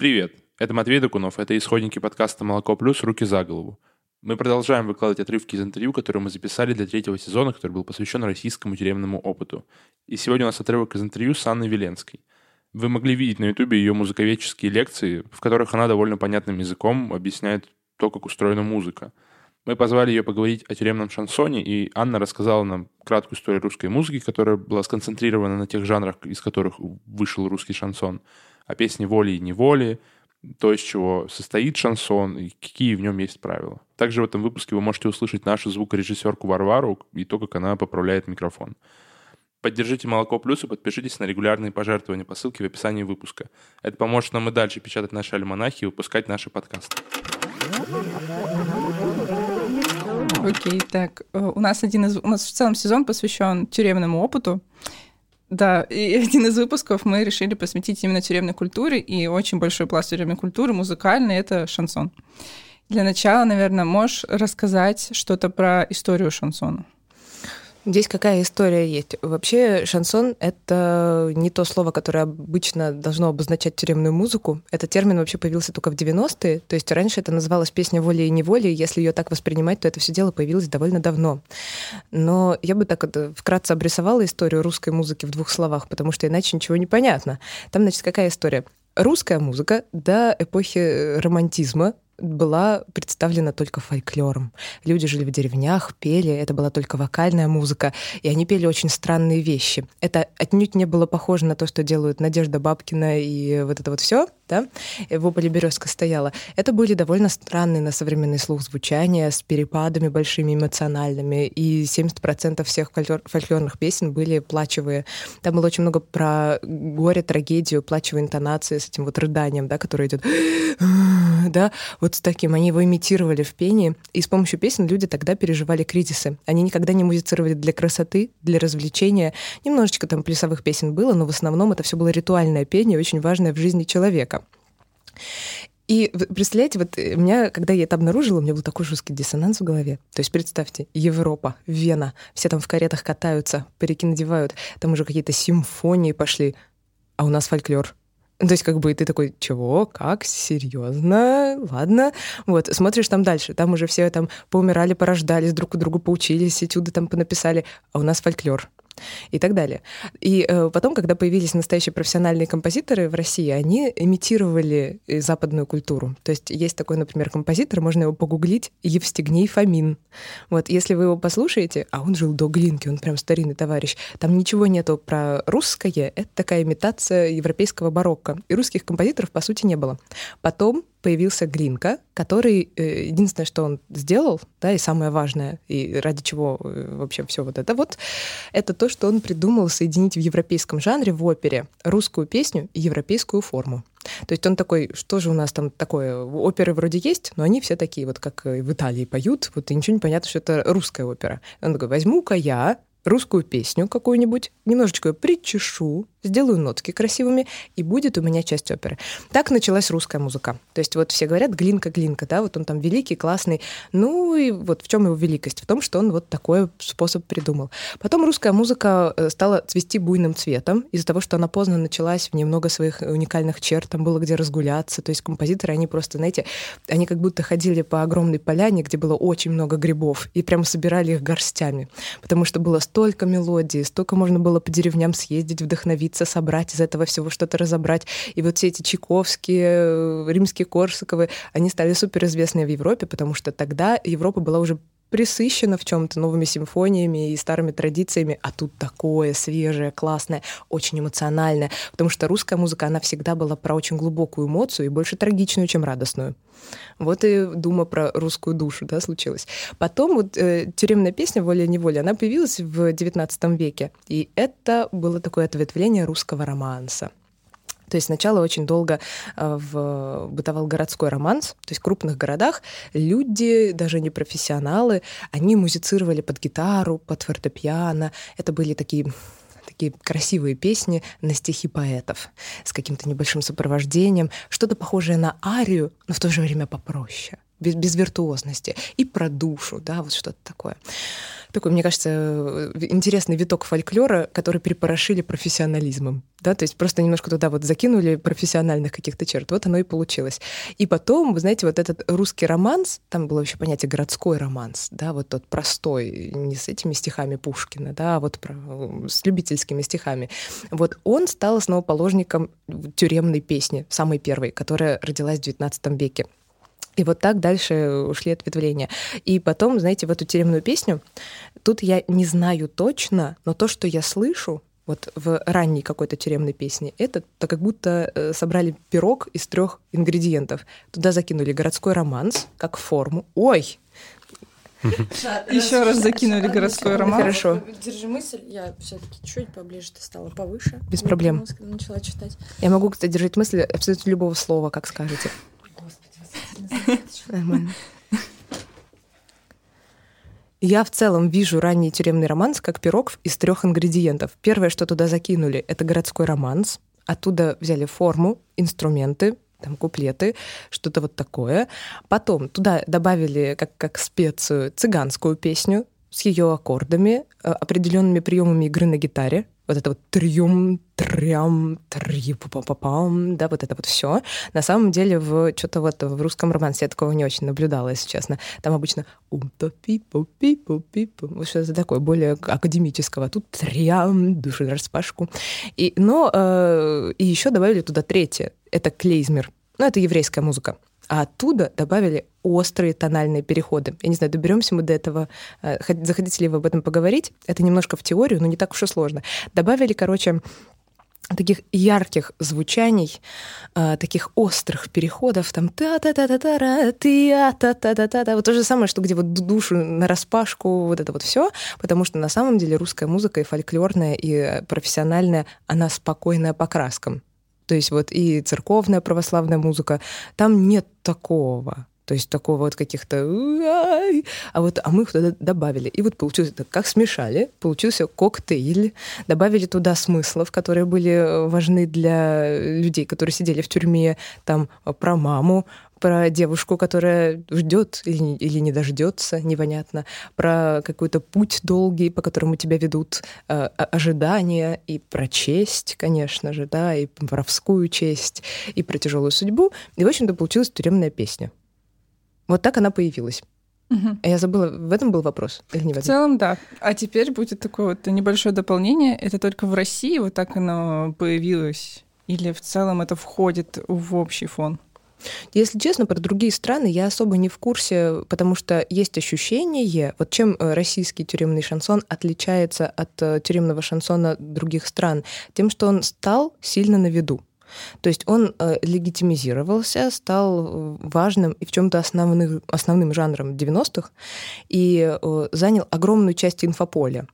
Привет, это Матвей Докунов, это исходники подкаста «Молоко плюс. Руки за голову». Мы продолжаем выкладывать отрывки из интервью, которые мы записали для третьего сезона, который был посвящен российскому тюремному опыту. И сегодня у нас отрывок из интервью с Анной Веленской. Вы могли видеть на ютубе ее музыковедческие лекции, в которых она довольно понятным языком объясняет то, как устроена музыка. Мы позвали ее поговорить о тюремном шансоне, и Анна рассказала нам краткую историю русской музыки, которая была сконцентрирована на тех жанрах, из которых вышел русский шансон – о песне воли и неволи, то, из чего состоит шансон и какие в нем есть правила. Также в этом выпуске вы можете услышать нашу звукорежиссерку Варвару и то, как она поправляет микрофон. Поддержите «Молоко плюс» и подпишитесь на регулярные пожертвования по ссылке в описании выпуска. Это поможет нам и дальше печатать наши альманахи и выпускать наши подкасты. Окей, okay, так, э, у нас один из... У нас в целом сезон посвящен тюремному опыту. Да, и один из выпусков мы решили посвятить именно тюремной культуре, и очень большой пласт тюремной культуры, музыкальный, это шансон. Для начала, наверное, можешь рассказать что-то про историю шансона? Здесь какая история есть? Вообще шансон — это не то слово, которое обычно должно обозначать тюремную музыку. Этот термин вообще появился только в 90-е. То есть раньше это называлось песня воли и неволи. Если ее так воспринимать, то это все дело появилось довольно давно. Но я бы так вот вкратце обрисовала историю русской музыки в двух словах, потому что иначе ничего не понятно. Там, значит, какая история? Русская музыка до эпохи романтизма была представлена только фольклором. Люди жили в деревнях, пели, это была только вокальная музыка, и они пели очень странные вещи. Это отнюдь не было похоже на то, что делают Надежда Бабкина и вот это вот все, да, в ополе березка стояла. Это были довольно странные на современный слух звучания с перепадами большими эмоциональными, и 70% всех фольклор, фольклорных песен были плачевые. Там было очень много про горе, трагедию, плачевые интонации с этим вот рыданием, да, которое идет, да, вот вот с таким. Они его имитировали в пении, и с помощью песен люди тогда переживали кризисы. Они никогда не музицировали для красоты, для развлечения. Немножечко там плясовых песен было, но в основном это все было ритуальное пение, очень важное в жизни человека. И представляете, вот э, у меня, когда я это обнаружила, у меня был такой жесткий диссонанс в голове. То есть представьте, Европа, Вена, все там в каретах катаются, парики надевают, там уже какие-то симфонии пошли, а у нас фольклор. То есть как бы ты такой, чего, как, серьезно, ладно. Вот, смотришь там дальше, там уже все там поумирали, порождались, друг у друга поучились, этюды там понаписали, а у нас фольклор и так далее. И э, потом, когда появились настоящие профессиональные композиторы в России, они имитировали э, западную культуру. То есть есть такой, например, композитор, можно его погуглить, Евстигней Фомин. Вот, если вы его послушаете, а он жил до Глинки, он прям старинный товарищ, там ничего нету про русское, это такая имитация европейского барокко. И русских композиторов, по сути, не было. Потом появился Глинка, который э, единственное, что он сделал, да, и самое важное, и ради чего э, вообще все вот это вот, это то, что он придумал соединить в европейском жанре в опере русскую песню и европейскую форму. То есть он такой, что же у нас там такое, оперы вроде есть, но они все такие, вот как в Италии поют, вот и ничего не понятно, что это русская опера. Он такой, возьму-ка я русскую песню какую-нибудь, немножечко ее причешу, сделаю нотки красивыми, и будет у меня часть оперы. Так началась русская музыка. То есть вот все говорят «Глинка, Глинка», да, вот он там великий, классный. Ну и вот в чем его великость? В том, что он вот такой способ придумал. Потом русская музыка э, стала цвести буйным цветом из-за того, что она поздно началась, в ней много своих уникальных черт, там было где разгуляться. То есть композиторы, они просто, знаете, они как будто ходили по огромной поляне, где было очень много грибов, и прямо собирали их горстями, потому что было столько мелодий, столько можно было по деревням съездить, вдохновиться, собрать из этого всего что-то разобрать. И вот все эти Чайковские, э, римские Корсаковы, они стали суперизвестны в Европе, потому что тогда Европа была уже присыщена в чем-то новыми симфониями и старыми традициями, а тут такое свежее, классное, очень эмоциональное, потому что русская музыка, она всегда была про очень глубокую эмоцию и больше трагичную, чем радостную. Вот и дума про русскую душу, да, случилась. Потом вот э, тюремная песня «Воля-неволя», она появилась в XIX веке, и это было такое ответвление русского романса. То есть сначала очень долго э, в, бытовал городской романс, то есть в крупных городах люди, даже не профессионалы, они музицировали под гитару, под фортепиано. Это были такие такие красивые песни на стихи поэтов с каким-то небольшим сопровождением, что-то похожее на арию, но в то же время попроще. Без, без виртуозности, и про душу, да, вот что-то такое такой, мне кажется, э, интересный виток фольклора, который перепорошили профессионализмом. Да, то есть просто немножко туда вот закинули профессиональных каких-то черт. Вот оно и получилось. И потом, вы знаете, вот этот русский романс, там было вообще понятие городской романс, да, вот тот простой, не с этими стихами Пушкина, да, а вот про, с любительскими стихами. Вот он стал основоположником тюремной песни, самой первой, которая родилась в XIX веке. И вот так дальше ушли ответвления. И потом, знаете, в эту тюремную песню, тут я не знаю точно, но то, что я слышу, вот в ранней какой-то тюремной песне, это то как будто э, собрали пирог из трех ингредиентов. Туда закинули городской романс как форму. Ой, еще раз закинули городской роман. Хорошо. Держи мысль, я все-таки чуть поближе ты стала повыше. Без проблем. Начала читать. Я могу, кстати, держать мысль абсолютно любого слова, как скажете. Я в целом вижу ранний тюремный романс как пирог из трех ингредиентов. Первое, что туда закинули, это городской романс. Оттуда взяли форму, инструменты, там куплеты, что-то вот такое. Потом туда добавили как, как специю цыганскую песню с ее аккордами, э, определенными приемами игры на гитаре вот это вот трюм, трям, три, па па пам да, вот это вот все. На самом деле в что-то вот в русском романсе я такого не очень наблюдала, если честно. Там обычно ум то пи пу пи пу пи пу вот что-то такое более академического. Тут трям, души распашку. И, но э, и еще добавили туда третье. Это клейзмер. Ну, это еврейская музыка а оттуда добавили острые тональные переходы. Я не знаю, доберемся мы до этого, э, захотите ли вы об этом поговорить. Это немножко в теорию, но не так уж и сложно. Добавили, короче, таких ярких звучаний, э, таких острых переходов, там та та та та та та та та та та та вот то же самое, что где вот душу на распашку, вот это вот все, потому что на самом деле русская музыка и фольклорная, и профессиональная, она спокойная по краскам. То есть вот и церковная православная музыка, там нет такого. То есть такого вот каких-то... А вот а мы их туда добавили. И вот получилось, как смешали, получился коктейль. Добавили туда смыслов, которые были важны для людей, которые сидели в тюрьме. Там про маму, про девушку, которая ждет или, или не дождется, непонятно, про какой-то путь долгий, по которому тебя ведут э, ожидания, и про честь, конечно же, да, и про воровскую честь, и про тяжелую судьбу. И, в общем-то, получилась тюремная песня. Вот так она появилась. Угу. Я забыла, в этом был вопрос или не в этом? В целом, да. А теперь будет такое вот небольшое дополнение. Это только в России вот так оно появилось? Или в целом это входит в общий фон? Если честно, про другие страны я особо не в курсе, потому что есть ощущение, вот чем э, российский тюремный шансон отличается от э, тюремного шансона других стран, тем, что он стал сильно на виду. То есть он э, легитимизировался, стал важным и в чем-то основным, основным жанром 90-х и э, занял огромную часть инфополя.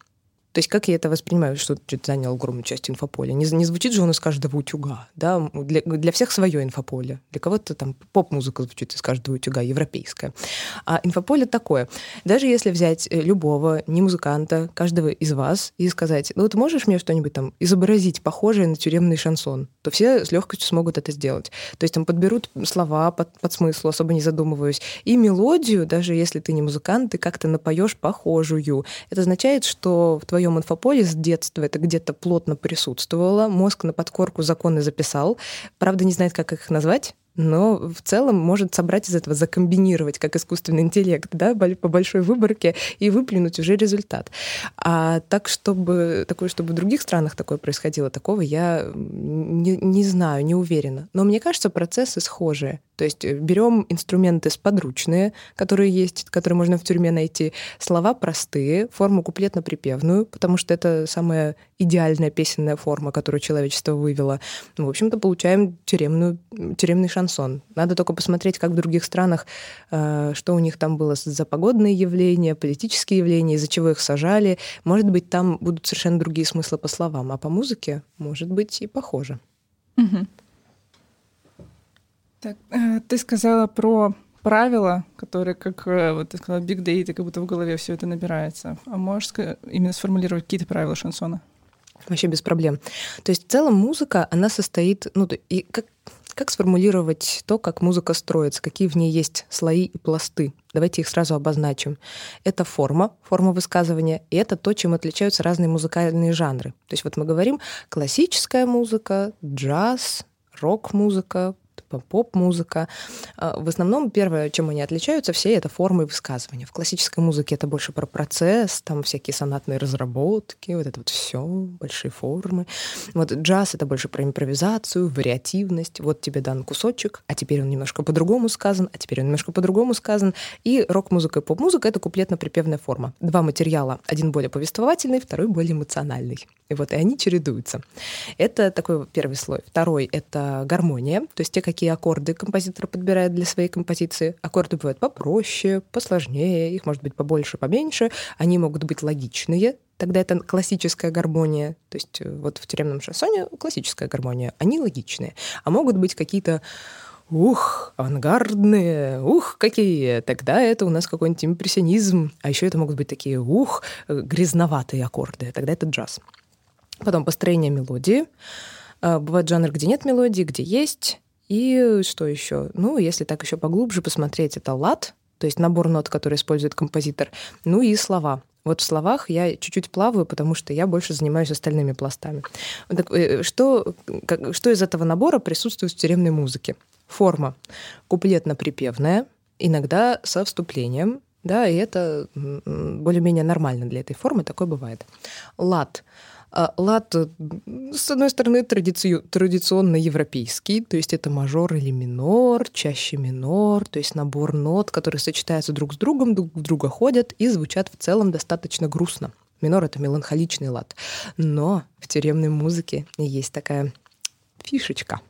То есть как я это воспринимаю, что что-то занял огромную часть инфополя? Не, не звучит же он из каждого утюга, да? Для, для всех свое инфополе. Для кого-то там поп-музыка звучит из каждого утюга, европейская. А инфополе такое. Даже если взять э, любого, не музыканта, каждого из вас и сказать, ну ты можешь мне что-нибудь там изобразить похожее на тюремный шансон, то все с легкостью смогут это сделать. То есть там подберут слова под, под смысл, особо не задумываясь, и мелодию, даже если ты не музыкант, ты как-то напоешь похожую. Это означает, что в твоем твоем инфополе с детства это где-то плотно присутствовало, мозг на подкорку законы записал, правда не знает, как их назвать, но в целом может собрать из этого, закомбинировать как искусственный интеллект, да, по большой выборке и выплюнуть уже результат. А так, чтобы такое, чтобы в других странах такое происходило, такого я не, не знаю, не уверена. Но мне кажется, процессы схожие. То есть э, берем инструменты сподручные, которые есть, которые можно в тюрьме найти, слова простые, форму куплетно-припевную, потому что это самая идеальная песенная форма, которую человечество вывело. Ну, в общем-то, получаем тюремную, тюремный шансон. Надо только посмотреть, как в других странах, э, что у них там было за погодные явления, политические явления, из-за чего их сажали. Может быть, там будут совершенно другие смыслы по словам, а по музыке, может быть, и похоже. Угу. Так, э, ты сказала про правила, которые, как э, вот ты сказала, big data, как будто в голове все это набирается. А можешь именно сформулировать какие-то правила шансона? Вообще без проблем. То есть в целом музыка, она состоит, ну, и как, Как сформулировать то, как музыка строится, какие в ней есть слои и пласты? Давайте их сразу обозначим. Это форма, форма высказывания, и это то, чем отличаются разные музыкальные жанры. То есть вот мы говорим классическая музыка, джаз, рок-музыка, поп-музыка. А, в основном первое, чем они отличаются, все это формы высказывания. В классической музыке это больше про процесс, там всякие сонатные разработки, вот это вот все, большие формы. Вот джаз это больше про импровизацию, вариативность. Вот тебе дан кусочек, а теперь он немножко по-другому сказан, а теперь он немножко по-другому сказан. И рок-музыка и поп-музыка — это куплетно-припевная форма. Два материала. Один более повествовательный, второй более эмоциональный. И вот и они чередуются. Это такой первый слой. Второй — это гармония, то есть те, какие аккорды композитор подбирает для своей композиции. Аккорды бывают попроще, посложнее, их может быть побольше, поменьше. Они могут быть логичные, тогда это классическая гармония. То есть э, вот в тюремном шансоне классическая гармония, они логичные. А могут быть какие-то ух, авангардные, ух, какие, тогда это у нас какой-нибудь импрессионизм, а еще это могут быть такие, ух, э, грязноватые аккорды, тогда это джаз. Потом построение мелодии. А, бывает жанр, где нет мелодии, где есть. И что еще? Ну, если так еще поглубже посмотреть, это лад, то есть набор нот, который использует композитор. Ну и слова. Вот в словах я чуть-чуть плаваю, потому что я больше занимаюсь остальными пластами. Так, э, что, как, что из этого набора присутствует в тюремной музыке? Форма куплетно-припевная, иногда со вступлением, да, и это более-менее нормально для этой формы, такое бывает. Лад — лад, с одной стороны, традици... традиционно европейский, то есть это мажор или минор, чаще минор, то есть набор нот, которые сочетаются друг с другом, друг в друга ходят и звучат в целом достаточно грустно. Минор — это меланхоличный лад. Но в тюремной музыке есть такая фишечка.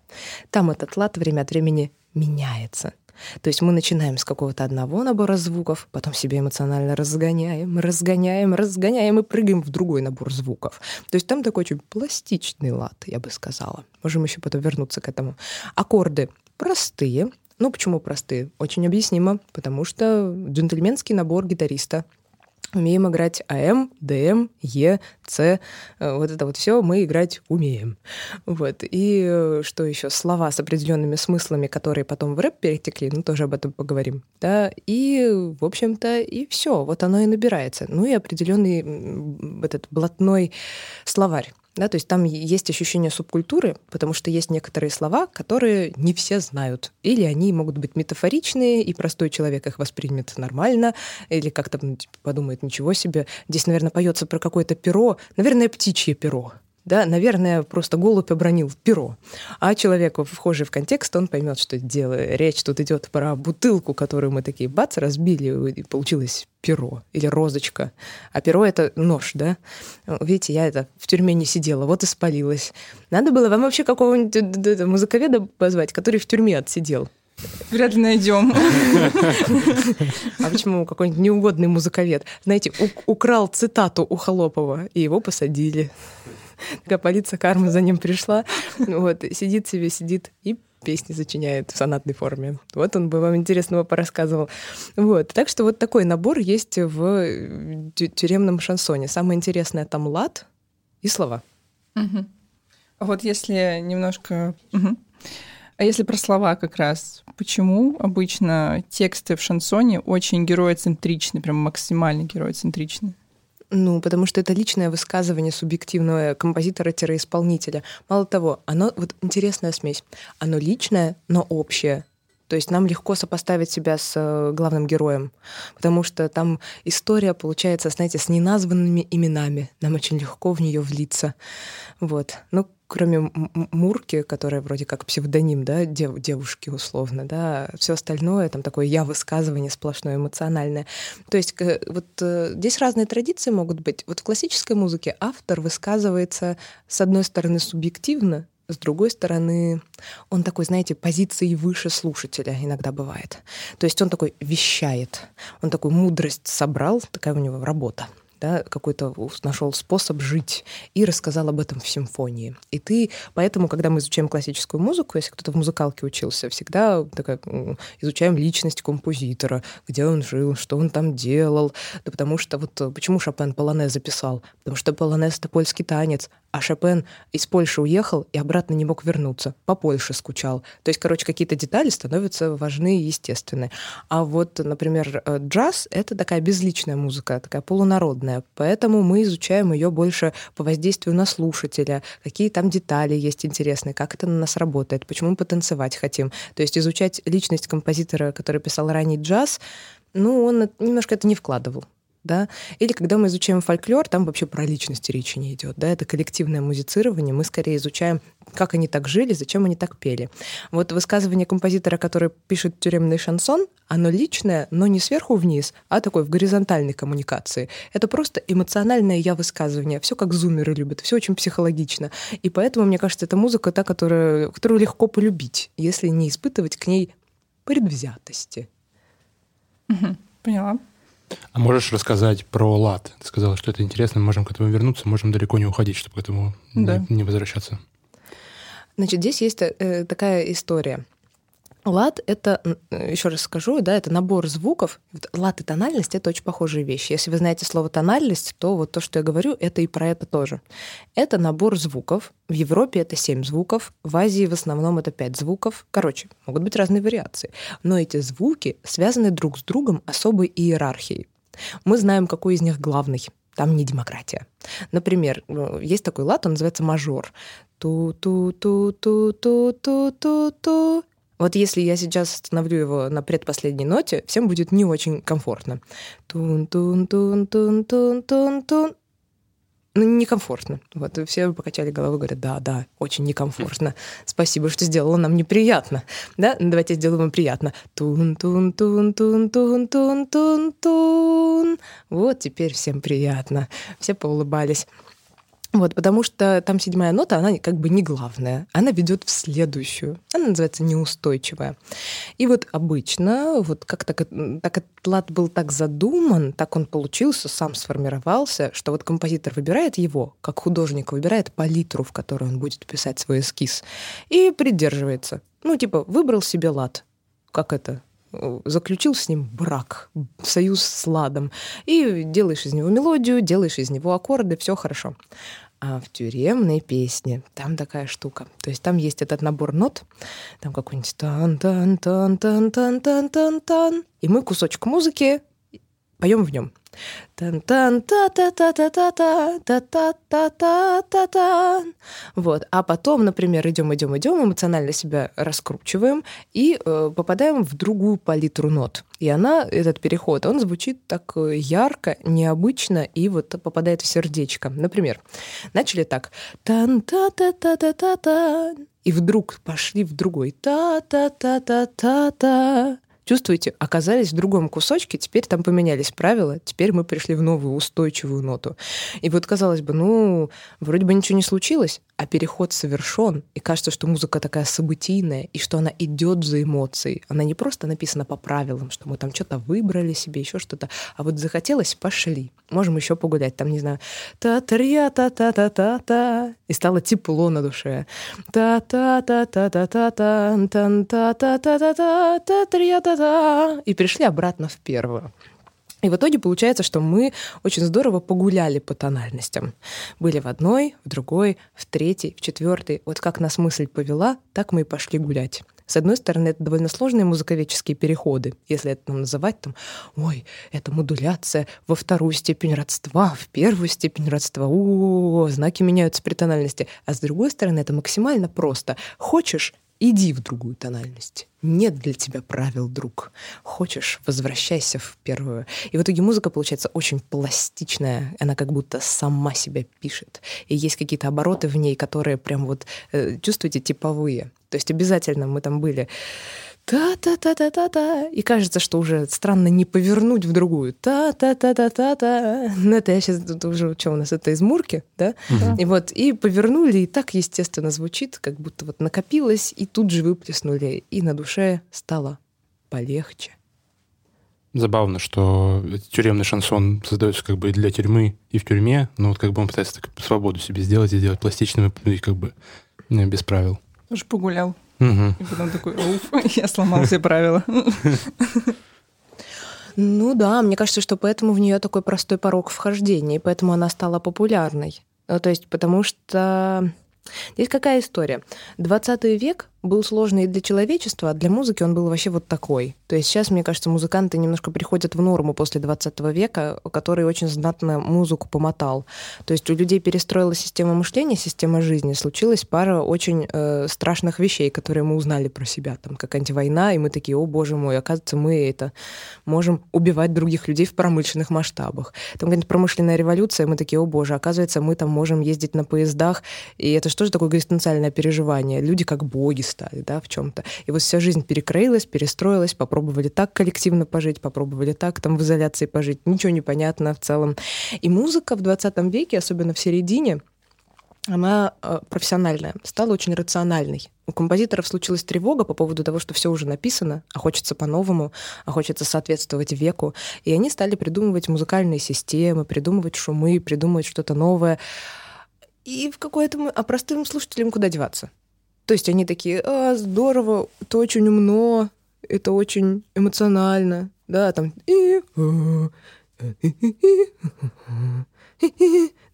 Там этот лад время от времени меняется. То есть мы начинаем с какого-то одного набора звуков, потом себе эмоционально разгоняем, разгоняем, разгоняем и прыгаем в другой набор звуков. То есть там такой очень пластичный лад, я бы сказала. Можем еще потом вернуться к этому. Аккорды простые, ну, почему простые? Очень объяснимо, потому что джентльменский набор гитариста умеем играть АМ, ДМ, Е, С. Э, вот это вот все мы играть умеем. Вот. И э, что еще? Слова с определенными смыслами, которые потом в рэп перетекли, ну, тоже об этом поговорим. Да? И, в общем-то, и все. Вот оно и набирается. Ну и определенный этот блатной словарь да, то есть там есть ощущение субкультуры, потому что есть некоторые слова, которые не все знают. Или они могут быть метафоричные, и простой человек их воспримет нормально, или как-то ну, типа, подумает, ничего себе, здесь, наверное, поется про какое-то перо, наверное, птичье перо да, наверное, просто голубь обронил перо. А человек, вхожий в контекст, он поймет, что дело, речь тут идет про бутылку, которую мы такие бац, разбили, и получилось перо или розочка. А перо — это нож, да? Видите, я это в тюрьме не сидела, вот и спалилась. Надо было вам вообще какого-нибудь музыковеда позвать, который в тюрьме отсидел. Вряд ли найдем. А почему какой-нибудь неугодный музыковед? Знаете, украл цитату у Холопова, и его посадили. Такая полиция кармы за ним пришла. Вот, сидит себе, сидит и песни сочиняет в сонатной форме. Вот он бы вам интересного порассказывал. Вот. Так что вот такой набор есть в тюремном шансоне. Самое интересное там лад и слова. Угу. Вот если немножко... Угу. А если про слова как раз, почему обычно тексты в шансоне очень героицентричны, прям максимально героицентричны? Ну, потому что это личное высказывание субъективного композитора-исполнителя. Мало того, оно, вот интересная смесь, оно личное, но общее. То есть нам легко сопоставить себя с э, главным героем, потому что там история получается, знаете, с неназванными именами. Нам очень легко в нее влиться. Вот. Ну, кроме Мурки, которая вроде как псевдоним, да, дев, девушки условно, да, все остальное там такое я высказывание сплошное эмоциональное. То есть вот э, здесь разные традиции могут быть. Вот в классической музыке автор высказывается с одной стороны субъективно, с другой стороны, он такой, знаете, позиции выше слушателя иногда бывает. То есть он такой вещает, он такую мудрость собрал, такая у него работа да, какой-то нашел способ жить и рассказал об этом в симфонии. И ты, поэтому, когда мы изучаем классическую музыку, если кто-то в музыкалке учился, всегда такая, изучаем личность композитора, где он жил, что он там делал. Да потому что вот почему Шопен полонез записал? Потому что полонез — это польский танец, а Шопен из Польши уехал и обратно не мог вернуться, по Польше скучал. То есть, короче, какие-то детали становятся важны и естественны. А вот, например, э, джаз — это такая безличная музыка, такая полународная, поэтому мы изучаем ее больше по воздействию на слушателя, какие там детали есть интересные, как это на нас работает, почему мы потанцевать хотим. То есть изучать личность композитора, который писал ранний джаз, ну, он немножко это не вкладывал да, или когда мы изучаем фольклор, там вообще про личности речи не идет, да, это коллективное музицирование, мы скорее изучаем, как они так жили, зачем они так пели. Вот высказывание композитора, который пишет тюремный шансон, оно личное, но не сверху вниз, а такой в горизонтальной коммуникации. Это просто эмоциональное я высказывание, все как зумеры любят, все очень психологично. И поэтому, мне кажется, это музыка та, которая, которую легко полюбить, если не испытывать к ней предвзятости. Поняла. А можешь рассказать про лад? Ты сказала, что это интересно, мы можем к этому вернуться, можем далеко не уходить, чтобы к этому да. не, не возвращаться. Значит, здесь есть э, такая история. Лад — это, еще раз скажу, да, это набор звуков. Лад и тональность — это очень похожие вещи. Если вы знаете слово «тональность», то вот то, что я говорю, это и про это тоже. Это набор звуков. В Европе это семь звуков, в Азии в основном это пять звуков. Короче, могут быть разные вариации. Но эти звуки связаны друг с другом особой иерархией. Мы знаем, какой из них главный. Там не демократия. Например, ну, есть такой лад, он называется мажор. Ту-ту-ту-ту-ту-ту-ту-ту. Вот если я сейчас остановлю его на предпоследней ноте, всем будет не очень комфортно. Тун-тун-тун-тун-тун-тун-тун. Ну, некомфортно. Вот, все покачали головой, говорят, да, да, очень некомфортно. Спасибо, что сделала нам неприятно. Да, давайте сделаем вам приятно. Тун-тун-тун-тун-тун-тун-тун. Вот теперь всем приятно. Все поулыбались. Вот, потому что там седьмая нота, она как бы не главная. Она ведет в следующую. Она называется неустойчивая. И вот обычно, вот как так, так этот лад был так задуман, так он получился, сам сформировался, что вот композитор выбирает его, как художник выбирает палитру, в которой он будет писать свой эскиз, и придерживается. Ну, типа, выбрал себе лад. Как это? заключил с ним брак, союз с ладом, и делаешь из него мелодию, делаешь из него аккорды, все хорошо. А в тюремной песне там такая штука. То есть там есть этот набор нот, там какой-нибудь и мы кусочек музыки поем в нем. Тан тан та та та та Поем в нем. Вот. А потом, например, идем, идем, идем, эмоционально себя раскручиваем и э, попадаем в другую палитру нот. И она, этот переход, он звучит так э, ярко, необычно и вот попадает в сердечко. Например, начали так. И вдруг пошли в другой та-та-та-та-та-та. Чувствуете, оказались в другом кусочке, теперь там поменялись правила, теперь мы пришли в новую устойчивую ноту. И вот казалось бы, ну, вроде бы ничего не случилось, а переход совершен, и кажется, что музыка такая событийная, и что она идет за эмоцией. Она не просто написана по правилам, что мы там что-то выбрали себе, еще что-то, а вот захотелось, пошли. Можем еще погулять, там, не знаю, та та та та та та та и стало тепло на душе. та та та та та та та та та та та та та та та та и пришли обратно в первую. И в итоге получается, что мы очень здорово погуляли по тональностям. Были в одной, в другой, в третьей, в четвертой. Вот как нас мысль повела, так мы и пошли гулять. С одной стороны, это довольно сложные музыковедческие переходы, если это нам называть там, ой, это модуляция во вторую степень родства, в первую степень родства, о, знаки меняются при тональности. А с другой стороны, это максимально просто. Хочешь Иди в другую тональность. Нет для тебя правил, друг. Хочешь, возвращайся в первую. И в итоге музыка получается очень пластичная. Она как будто сама себя пишет. И есть какие-то обороты в ней, которые прям вот, э, чувствуете, типовые. То есть обязательно мы там были та-та-та-та-та-та. И кажется, что уже странно не повернуть в другую. Та-та-та-та-та-та. Ну, это я сейчас тут уже, что у нас, это из Мурки, да? Угу. И вот, и повернули, и так естественно звучит, как будто вот накопилось, и тут же выплеснули, и на душе стало полегче. Забавно, что тюремный шансон создается как бы для тюрьмы и в тюрьме, но вот как бы он пытается так свободу себе сделать и сделать пластичным и как бы без правил. Уж погулял. Угу. И потом такой, уф, я сломал все правила. Ну да, мне кажется, что поэтому в нее такой простой порог вхождения, и поэтому она стала популярной. Ну, то есть потому что Здесь какая история? 20 век был сложный и для человечества, а для музыки он был вообще вот такой. То есть сейчас, мне кажется, музыканты немножко приходят в норму после 20 века, который очень знатно музыку помотал. То есть у людей перестроилась система мышления, система жизни. Случилась пара очень э, страшных вещей, которые мы узнали про себя, там, как антивойна, и мы такие, о боже мой, оказывается, мы это можем убивать других людей в промышленных масштабах. Там какая-нибудь промышленная революция, мы такие, о боже, оказывается, мы там можем ездить на поездах, и это что же такое экзистенциальное переживание? Люди как боги стали, да, в чем-то. И вот вся жизнь перекроилась, перестроилась, попробовали так коллективно пожить, попробовали так там в изоляции пожить. Ничего не понятно в целом. И музыка в 20 веке, особенно в середине, она э, профессиональная, стала очень рациональной. У композиторов случилась тревога по поводу того, что все уже написано, а хочется по-новому, а хочется соответствовать веку. И они стали придумывать музыкальные системы, придумывать шумы, придумывать что-то новое. И в какое-то... А простым слушателям куда деваться? То есть они такие, а, здорово, это очень умно, это очень эмоционально, да, там...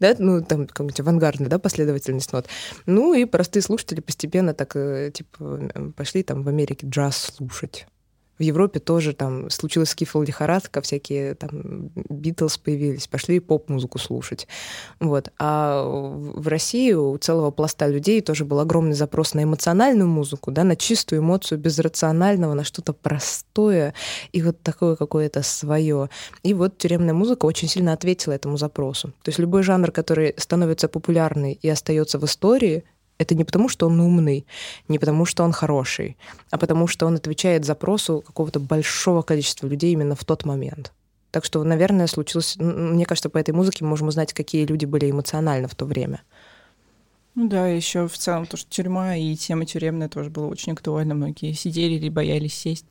Да, ну, там какая-нибудь авангардная, да, последовательность нот. Ну, и простые слушатели постепенно так, э, типа, пошли там в Америке джаз слушать. В Европе тоже там случилась скифл лихорадка, всякие там Битлз появились, пошли поп-музыку слушать. Вот. А в России у целого пласта людей тоже был огромный запрос на эмоциональную музыку, да, на чистую эмоцию, без рационального, на что-то простое и вот такое какое-то свое. И вот тюремная музыка очень сильно ответила этому запросу. То есть любой жанр, который становится популярный и остается в истории, это не потому, что он умный, не потому, что он хороший, а потому, что он отвечает запросу какого-то большого количества людей именно в тот момент. Так что, наверное, случилось... Мне кажется, по этой музыке мы можем узнать, какие люди были эмоционально в то время. Ну да, еще в целом то, что тюрьма и тема тюремная тоже была очень актуальна. Многие сидели или боялись сесть.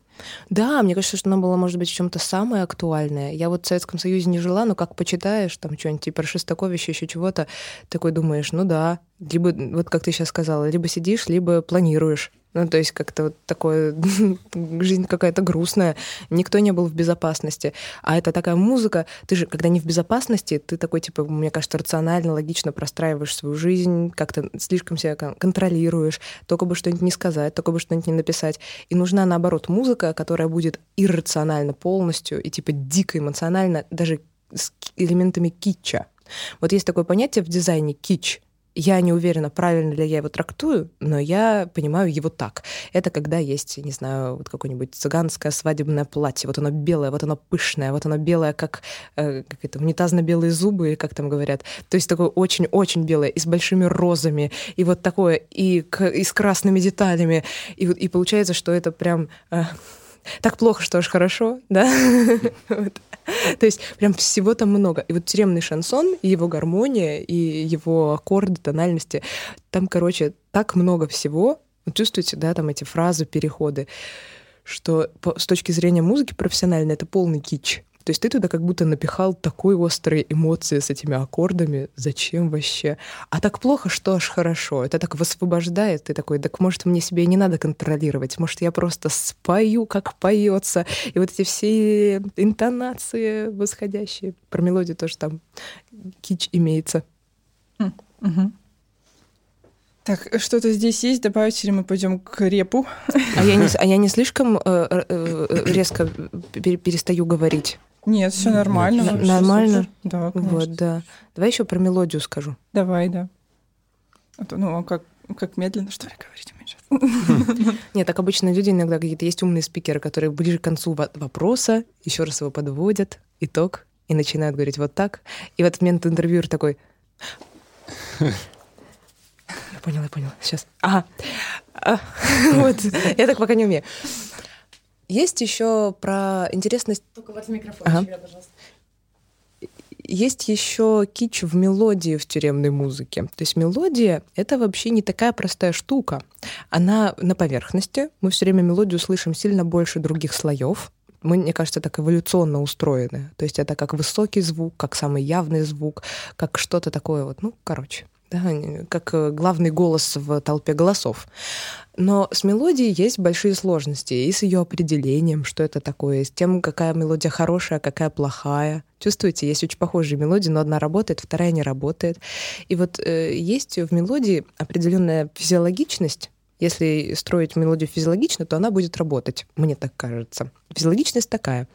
Да, мне кажется, что она была, может быть, в чем-то самое актуальное. Я вот в Советском Союзе не жила, но как почитаешь, там что-нибудь типа Шестаковича, еще чего-то, такой думаешь, ну да, либо, вот как ты сейчас сказала, либо сидишь, либо планируешь. Ну, то есть как-то вот такое, жизнь какая-то грустная, никто не был в безопасности. А это такая музыка, ты же, когда не в безопасности, ты такой, типа, мне кажется, рационально, логично простраиваешь свою жизнь, как-то слишком себя контролируешь, только бы что-нибудь не сказать, только бы что-нибудь не написать. И нужна, наоборот, музыка, которая будет иррационально полностью и, типа, дико эмоционально, даже с элементами китча. Вот есть такое понятие в дизайне кич — я не уверена, правильно ли я его трактую, но я понимаю его так. Это когда есть, не знаю, вот какое-нибудь цыганское свадебное платье, вот оно белое, вот оно пышное, вот оно белое, как, э, как это, унитазно-белые зубы, как там говорят. То есть такое очень-очень белое, и с большими розами, и вот такое, и, и с красными деталями. И, и получается, что это прям... Э, так плохо, что аж хорошо, да? То есть прям всего там много. И вот тюремный шансон, и его гармония, и его аккорды, тональности, там, короче, так много всего. Чувствуете, да, там эти фразы, переходы, что с точки зрения музыки профессиональной это полный кич. То есть ты туда как будто напихал такой острые эмоции с этими аккордами. Зачем вообще? А так плохо, что аж хорошо. Это так высвобождает. Ты такой, так может мне себе не надо контролировать. Может я просто спою, как поется. И вот эти все интонации восходящие. Про мелодию тоже там кич имеется. Угу. Так, что-то здесь есть добавить, или мы пойдем к репу? А я не, а я не слишком э, э, э резко перестаю говорить? Нет, все нормально. Н- нормально? Да, конечно. Вот, да. Давай еще про мелодию скажу. Давай, да. А то, ну, а как, как медленно, что ли, говорить сейчас? Нет, так обычно люди иногда какие-то есть умные спикеры, которые ближе к концу вопроса еще раз его подводят, итог, и начинают говорить вот так. И в этот момент интервьюер такой... Я понял, я понял. Сейчас. Ага. А, вот. Я так пока не умею. Есть еще про интересность... Только вот микрофон, ага. пожалуйста. Есть еще кич в мелодии в тюремной музыке. То есть мелодия — это вообще не такая простая штука. Она на поверхности. Мы все время мелодию слышим сильно больше других слоев. Мы, мне кажется, так эволюционно устроены. То есть это как высокий звук, как самый явный звук, как что-то такое вот. Ну, короче, да, как э, главный голос в толпе голосов. Но с мелодией есть большие сложности и с ее определением, что это такое, с тем, какая мелодия хорошая, а какая плохая. Чувствуете, есть очень похожие мелодии, но одна работает, вторая не работает. И вот э, есть в мелодии определенная физиологичность, если строить мелодию физиологично, то она будет работать, мне так кажется. Физиологичность такая.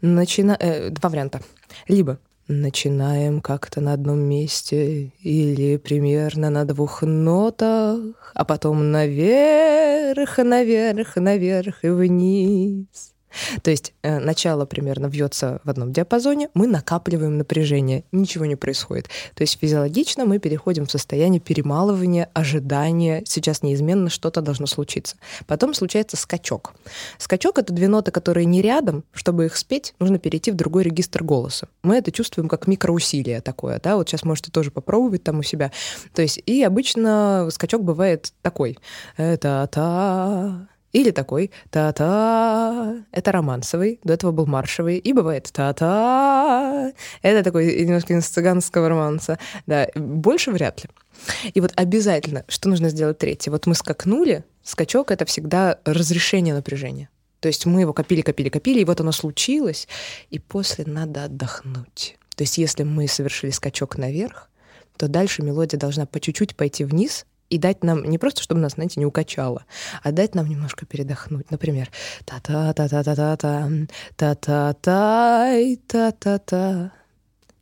Начина... Э, два варианта. Либо начинаем как-то на одном месте или примерно на двух нотах, а потом наверх, наверх, наверх и вниз. То есть э, начало примерно вьется в одном диапазоне, мы накапливаем напряжение, ничего не происходит. То есть физиологично мы переходим в состояние перемалывания, ожидания, сейчас неизменно что-то должно случиться. Потом случается скачок. Скачок — это две ноты, которые не рядом, чтобы их спеть, нужно перейти в другой регистр голоса. Мы это чувствуем как микроусилие такое, да, вот сейчас можете тоже попробовать там у себя. То есть и обычно скачок бывает такой. Это та или такой та-та, это романсовый, до этого был маршевый, и бывает та-та, это такой немножко из цыганского романса. Да, больше вряд ли. И вот обязательно, что нужно сделать третье? Вот мы скакнули, скачок — это всегда разрешение напряжения. То есть мы его копили, копили, копили, и вот оно случилось, и после надо отдохнуть. То есть если мы совершили скачок наверх, то дальше мелодия должна по чуть-чуть пойти вниз, и дать нам не просто, чтобы нас, знаете, не укачало, а дать нам немножко передохнуть. Например, та-та-та-та-та-та, та-та-та, та-та-та.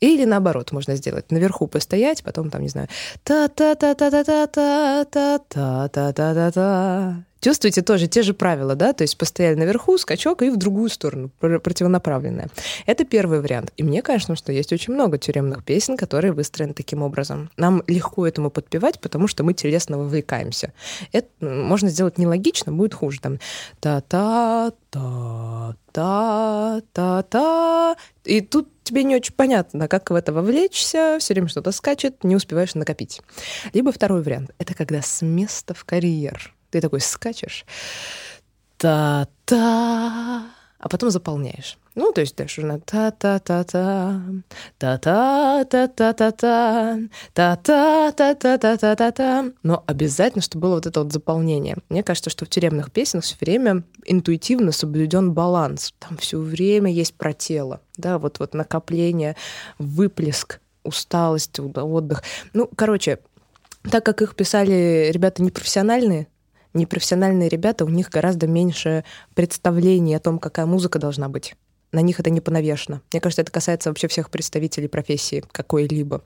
Или наоборот, можно сделать. Наверху постоять, потом там, не знаю, та-та-та-та-та-та-та-та-та-та-та. Чувствуете тоже те же правила, да? То есть постояли наверху, скачок и в другую сторону, противонаправленная. Это первый вариант. И мне кажется, что есть очень много тюремных песен, которые выстроены таким образом. Нам легко этому подпевать, потому что мы телесно вовлекаемся. Это можно сделать нелогично, будет хуже. Там та-та-та-та-та-та. И тут тебе не очень понятно, как в это вовлечься, все время что-то скачет, не успеваешь накопить. Либо второй вариант — это когда с места в карьер ты такой скачешь, та-та, а потом заполняешь. Ну, то есть дальше на та-та-та-та, та-та-та-та-та-та, та-та-та-та-та-та-та. Но обязательно, чтобы было вот это вот заполнение. Мне кажется, что в тюремных песнях все время интуитивно соблюден баланс. Там все время есть про тело, да, вот, вот накопление, выплеск, усталость, отдых. Ну, короче, так как их писали ребята непрофессиональные, непрофессиональные ребята, у них гораздо меньше представлений о том, какая музыка должна быть. На них это не понавешено. Мне кажется, это касается вообще всех представителей профессии какой-либо.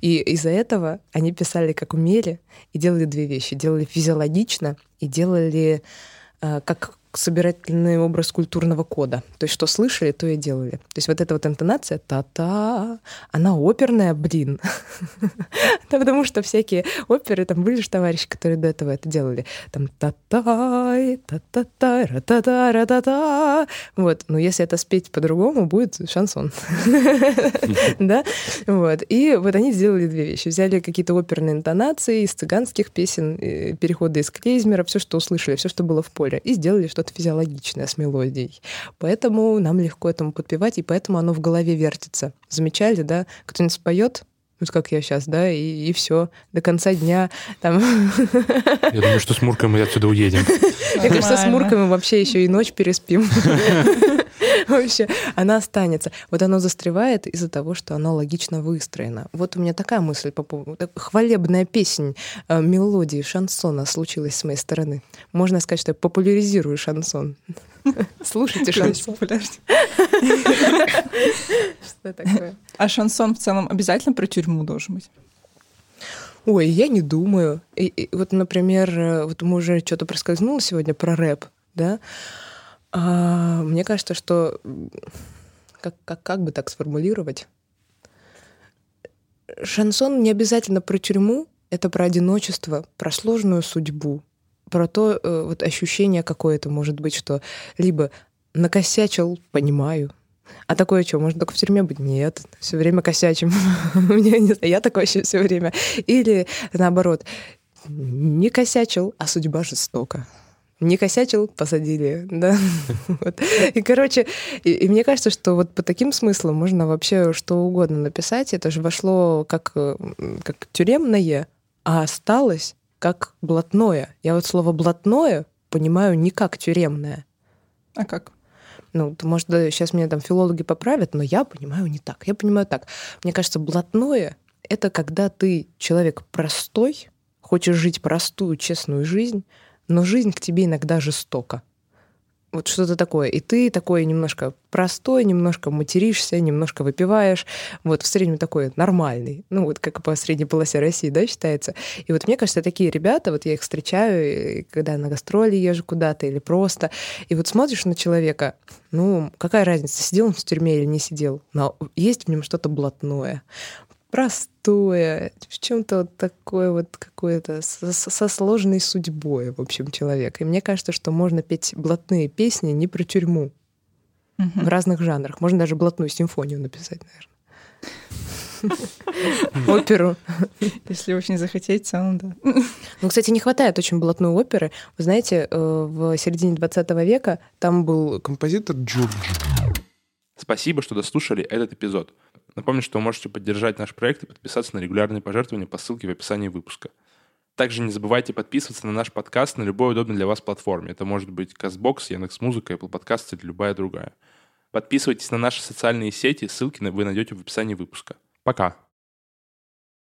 И из-за этого они писали как умели и делали две вещи. Делали физиологично и делали э, как собирательный образ культурного кода. То есть что слышали, то и делали. То есть вот эта вот интонация та-та, она оперная, блин. Да потому что всякие оперы, там были же товарищи, которые до этого это делали. Там та-та, та-та-та, ра-та-та, ра-та-та. Вот. Но если это спеть по-другому, будет шансон. Да? Вот. И вот они сделали две вещи. Взяли какие-то оперные интонации из цыганских песен, э, переходы из клейзмера, все, что услышали, все, что было в поле, и сделали что-то физиологичное с мелодией. Поэтому нам легко этому подпевать, и поэтому оно в голове вертится. Замечали, да? Кто-нибудь споет, вот как я сейчас, да, и, и все, до конца дня там... Я думаю, что с Муркой мы отсюда уедем. Мне кажется, с Муркой мы вообще еще и ночь переспим. Вообще, она останется. Вот оно застревает из-за того, что оно логично выстроено. Вот у меня такая мысль по поводу... Хвалебная песня э, мелодии шансона случилась с моей стороны. Можно сказать, что я популяризирую шансон. Слушайте шансон. Что такое? А шансон в целом обязательно про тюрьму должен быть? Ой, я не думаю. И, и, вот, например, э, вот мы уже что-то проскользнуло сегодня про рэп, да? А, мне кажется, что как, как, как бы так сформулировать? Шансон не обязательно про тюрьму, это про одиночество, про сложную судьбу, про то э, вот ощущение какое-то, может быть, что либо накосячил, понимаю, а такое что, можно только в тюрьме быть? Нет, все время косячим. Я такое все время. Или наоборот, не косячил, а судьба жестока. Не косячил, посадили, да. вот. И, короче, и, и мне кажется, что вот по таким смыслам можно вообще что угодно написать. Это же вошло как, как тюремное, а осталось как блатное. Я вот слово блатное понимаю не как тюремное. А как? Ну, может, сейчас меня там филологи поправят, но я понимаю не так. Я понимаю так. Мне кажется, блатное — это когда ты человек простой, хочешь жить простую, честную жизнь, но жизнь к тебе иногда жестока. Вот что-то такое. И ты такой немножко простой, немножко материшься, немножко выпиваешь. Вот в среднем такой нормальный. Ну, вот как по средней полосе России, да, считается. И вот мне кажется, такие ребята, вот я их встречаю, когда на гастроли езжу куда-то или просто, и вот смотришь на человека, ну, какая разница, сидел он в тюрьме или не сидел, но есть в нем что-то блатное простое, в чем-то вот такое вот какое-то со, со сложной судьбой, в общем, человек. И мне кажется, что можно петь блатные песни не про тюрьму угу. в разных жанрах. Можно даже блатную симфонию написать, наверное. Оперу. Если очень захотеть, целом, да. Ну, кстати, не хватает очень блатной оперы. Вы знаете, э, в середине 20 века там был композитор Джорджи. Спасибо, что дослушали этот эпизод. Напомню, что вы можете поддержать наш проект и подписаться на регулярные пожертвования по ссылке в описании выпуска. Также не забывайте подписываться на наш подкаст на любой удобной для вас платформе. Это может быть CastBox, Яндекс.Музыка, Apple Podcasts или любая другая. Подписывайтесь на наши социальные сети, ссылки вы найдете в описании выпуска. Пока!